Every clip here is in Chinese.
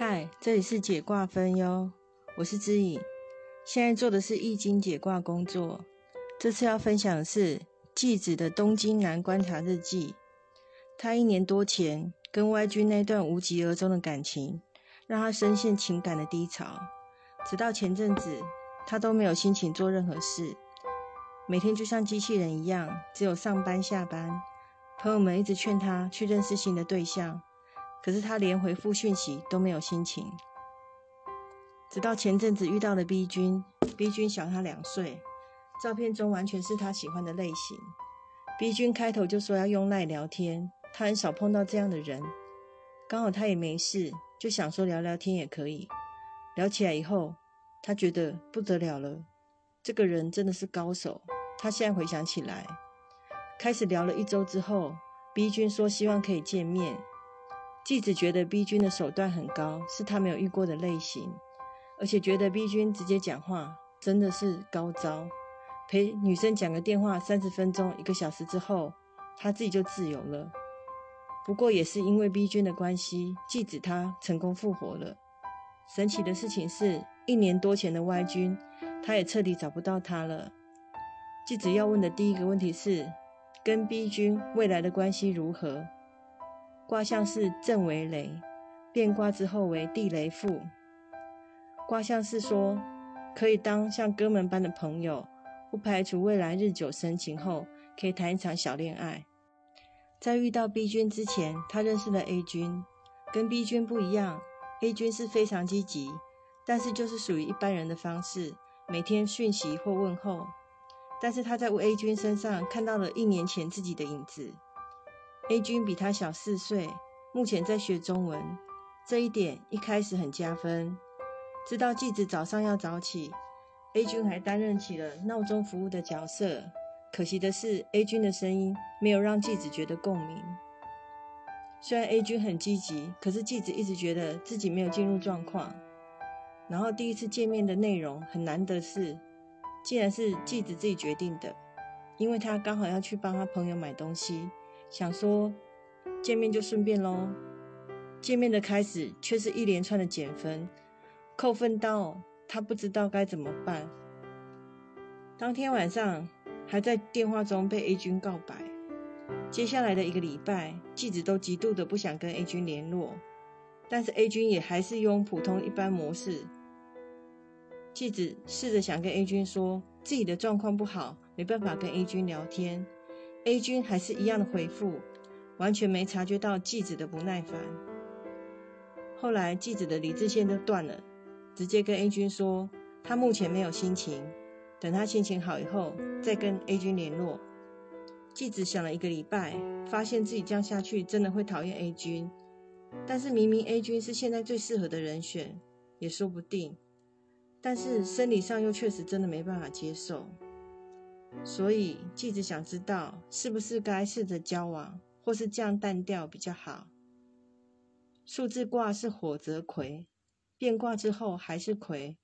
嗨，这里是解卦分哟，我是知影，现在做的是易经解卦工作。这次要分享的是季子的东京南观察日记。他一年多前跟 Y 君那段无疾而终的感情，让他深陷情感的低潮。直到前阵子，他都没有心情做任何事，每天就像机器人一样，只有上班下班。朋友们一直劝他去认识新的对象。可是他连回复讯息都没有心情，直到前阵子遇到了 B 君，B 君小他两岁，照片中完全是他喜欢的类型。B 君开头就说要用赖聊天，他很少碰到这样的人，刚好他也没事，就想说聊聊天也可以。聊起来以后，他觉得不得了了，这个人真的是高手。他现在回想起来，开始聊了一周之后，B 君说希望可以见面。继子觉得 B 君的手段很高，是他没有遇过的类型，而且觉得 B 君直接讲话真的是高招。陪女生讲个电话三十分钟、一个小时之后，他自己就自由了。不过也是因为 B 君的关系，继子他成功复活了。神奇的事情是，一年多前的 Y 君，他也彻底找不到他了。继子要问的第一个问题是，跟 B 君未来的关系如何？卦象是震为雷，变卦之后为地雷复。卦象是说，可以当像哥们般的朋友，不排除未来日久生情后可以谈一场小恋爱。在遇到 B 君之前，他认识了 A 君，跟 B 君不一样，A 君是非常积极，但是就是属于一般人的方式，每天讯息或问候。但是他在 A 君身上看到了一年前自己的影子。A 君比他小四岁，目前在学中文，这一点一开始很加分。知道继子早上要早起，A 君还担任起了闹钟服务的角色。可惜的是，A 君的声音没有让继子觉得共鸣。虽然 A 君很积极，可是继子一直觉得自己没有进入状况。然后第一次见面的内容很难得是，竟然是继子自己决定的，因为他刚好要去帮他朋友买东西。想说见面就顺便喽，见面的开始却是一连串的减分，扣分到他不知道该怎么办。当天晚上还在电话中被 A 君告白，接下来的一个礼拜，继子都极度的不想跟 A 君联络，但是 A 君也还是用普通一般模式。继子试着想跟 A 君说自己的状况不好，没办法跟 A 君聊天。A 君还是一样的回复，完全没察觉到继子的不耐烦。后来继子的理智线都断了，直接跟 A 君说他目前没有心情，等他心情好以后再跟 A 君联络。继子想了一个礼拜，发现自己这样下去真的会讨厌 A 君，但是明明 A 君是现在最适合的人选，也说不定。但是生理上又确实真的没办法接受。所以，继子想知道是不是该试着交往，或是降淡掉比较好。数字卦是火则魁，变卦之后还是魁，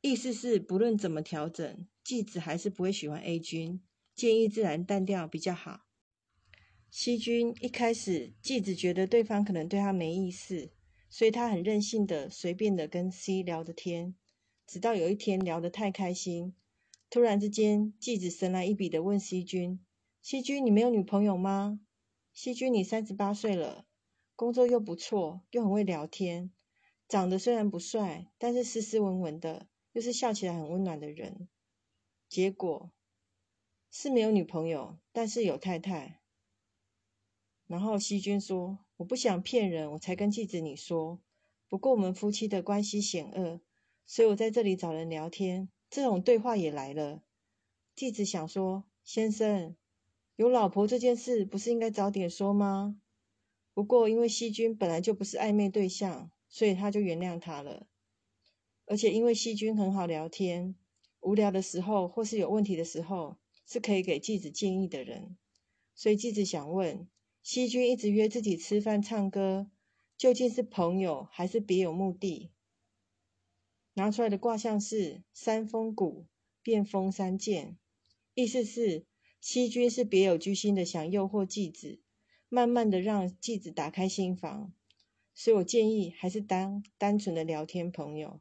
意思是不论怎么调整，继子还是不会喜欢 A 君，建议自然淡掉比较好。C 君一开始，继子觉得对方可能对他没意思，所以他很任性的、随便的跟 C 聊着天，直到有一天聊得太开心。突然之间，继子神来一笔的问西君：“西君，你没有女朋友吗？西君，你三十八岁了，工作又不错，又很会聊天，长得虽然不帅，但是斯斯文文的，又是笑起来很温暖的人。结果是没有女朋友，但是有太太。”然后西君说：“我不想骗人，我才跟继子你说。不过我们夫妻的关系险恶，所以我在这里找人聊天。”这种对话也来了，继子想说：“先生，有老婆这件事不是应该早点说吗？”不过因为西君本来就不是暧昧对象，所以他就原谅他了。而且因为西君很好聊天，无聊的时候或是有问题的时候，是可以给继子建议的人。所以继子想问：西君一直约自己吃饭、唱歌，究竟是朋友还是别有目的？拿出来的卦象是三峰谷变峰三剑，意思是西君是别有居心的想诱惑继子，慢慢的让继子打开心房。所以我建议还是当单纯的聊天朋友。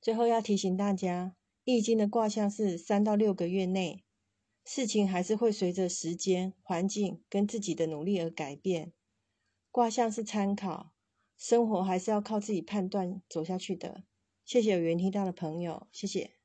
最后要提醒大家，易经的卦象是三到六个月内，事情还是会随着时间、环境跟自己的努力而改变。卦象是参考，生活还是要靠自己判断走下去的。谢谢有缘听到的朋友，谢谢。